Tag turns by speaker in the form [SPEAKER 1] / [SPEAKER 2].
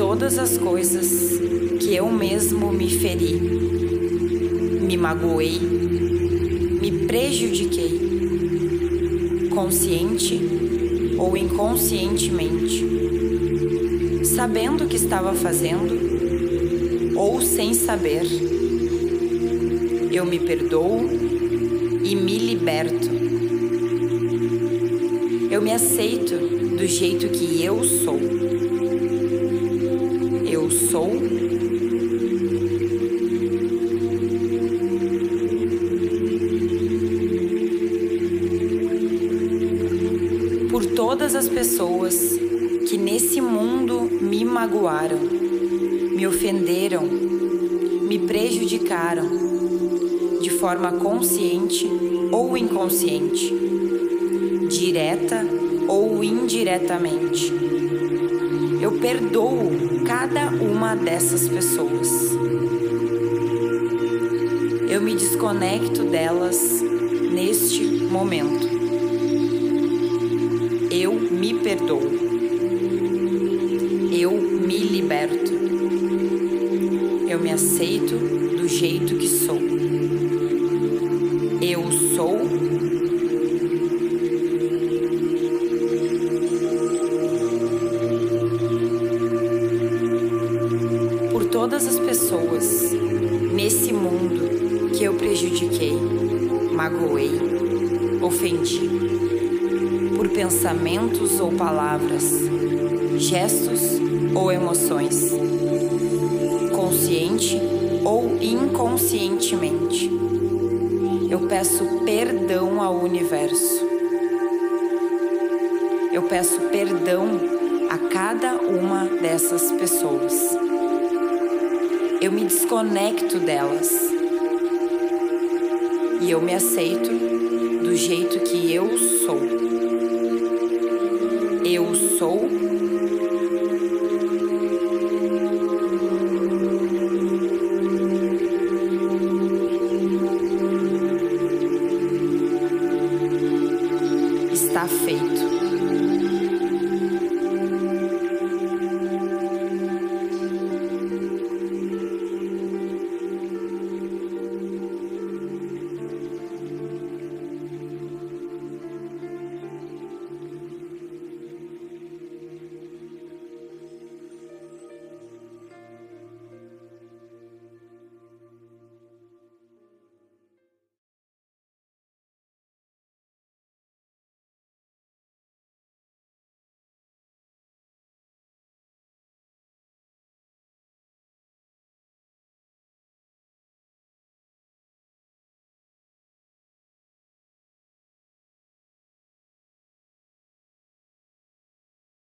[SPEAKER 1] todas as coisas que eu mesmo me feri, me magoei, me prejudiquei, consciente ou inconscientemente, sabendo o que estava fazendo ou sem saber. Eu me perdoo e me liberto. Eu me aceito do jeito que eu sou. Sou por todas as pessoas que nesse mundo me magoaram, me ofenderam, me prejudicaram de forma consciente ou inconsciente, direta ou indiretamente. Eu perdoo cada uma dessas pessoas. Eu me desconecto delas neste momento. Eu me perdoo. Eu me liberto. Eu me aceito do jeito que sou. Eu sou. Todas as pessoas nesse mundo que eu prejudiquei, magoei, ofendi por pensamentos ou palavras, gestos ou emoções, consciente ou inconscientemente. Eu peço perdão ao universo. Eu peço perdão a cada uma dessas pessoas eu me desconecto delas. E eu me aceito do jeito que eu sou. Eu sou. Está feito.